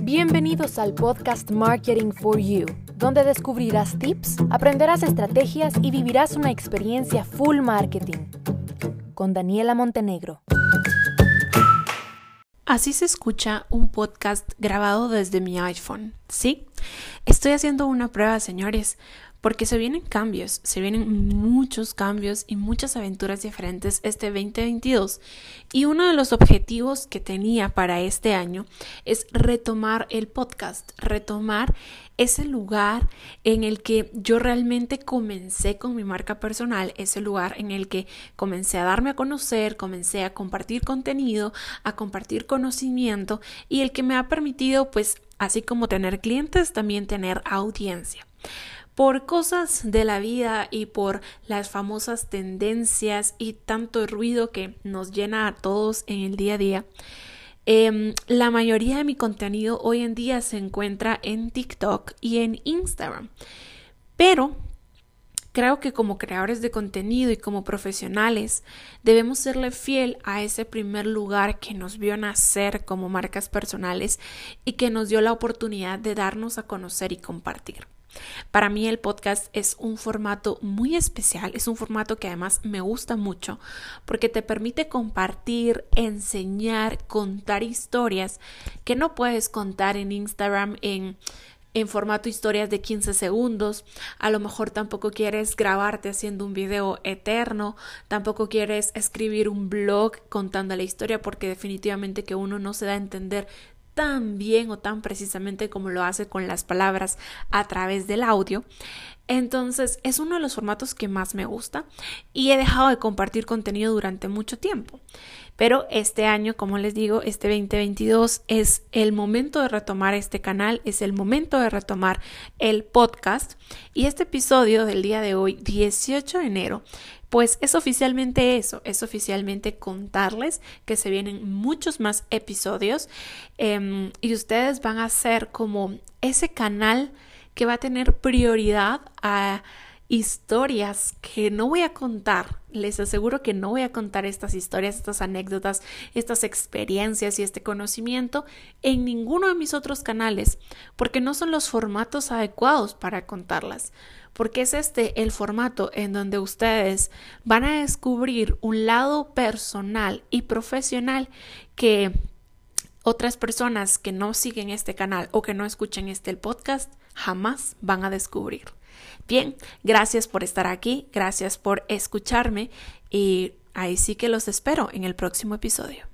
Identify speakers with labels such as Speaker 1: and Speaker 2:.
Speaker 1: Bienvenidos al podcast Marketing for You, donde descubrirás tips, aprenderás estrategias y vivirás una experiencia full marketing. Con Daniela Montenegro.
Speaker 2: Así se escucha un podcast grabado desde mi iPhone, ¿sí? Estoy haciendo una prueba, señores, porque se vienen cambios, se vienen muchos cambios y muchas aventuras diferentes este 2022. Y uno de los objetivos que tenía para este año es retomar el podcast, retomar ese lugar en el que yo realmente comencé con mi marca personal, ese lugar en el que comencé a darme a conocer, comencé a compartir contenido, a compartir conocimiento y el que me ha permitido pues así como tener clientes, también tener audiencia por cosas de la vida y por las famosas tendencias y tanto ruido que nos llena a todos en el día a día. Em, la mayoría de mi contenido hoy en día se encuentra en TikTok y en Instagram. Pero creo que como creadores de contenido y como profesionales debemos serle fiel a ese primer lugar que nos vio nacer como marcas personales y que nos dio la oportunidad de darnos a conocer y compartir. Para mí el podcast es un formato muy especial, es un formato que además me gusta mucho porque te permite compartir, enseñar, contar historias que no puedes contar en Instagram en en formato historias de 15 segundos, a lo mejor tampoco quieres grabarte haciendo un video eterno, tampoco quieres escribir un blog contando la historia porque definitivamente que uno no se da a entender tan bien o tan precisamente como lo hace con las palabras a través del audio. Entonces es uno de los formatos que más me gusta y he dejado de compartir contenido durante mucho tiempo. Pero este año, como les digo, este 2022 es el momento de retomar este canal, es el momento de retomar el podcast. Y este episodio del día de hoy, 18 de enero, pues es oficialmente eso, es oficialmente contarles que se vienen muchos más episodios em, y ustedes van a ser como ese canal que va a tener prioridad a historias que no voy a contar. Les aseguro que no voy a contar estas historias, estas anécdotas, estas experiencias y este conocimiento en ninguno de mis otros canales, porque no son los formatos adecuados para contarlas porque es este el formato en donde ustedes van a descubrir un lado personal y profesional que otras personas que no siguen este canal o que no escuchen este podcast jamás van a descubrir. Bien, gracias por estar aquí, gracias por escucharme y ahí sí que los espero en el próximo episodio.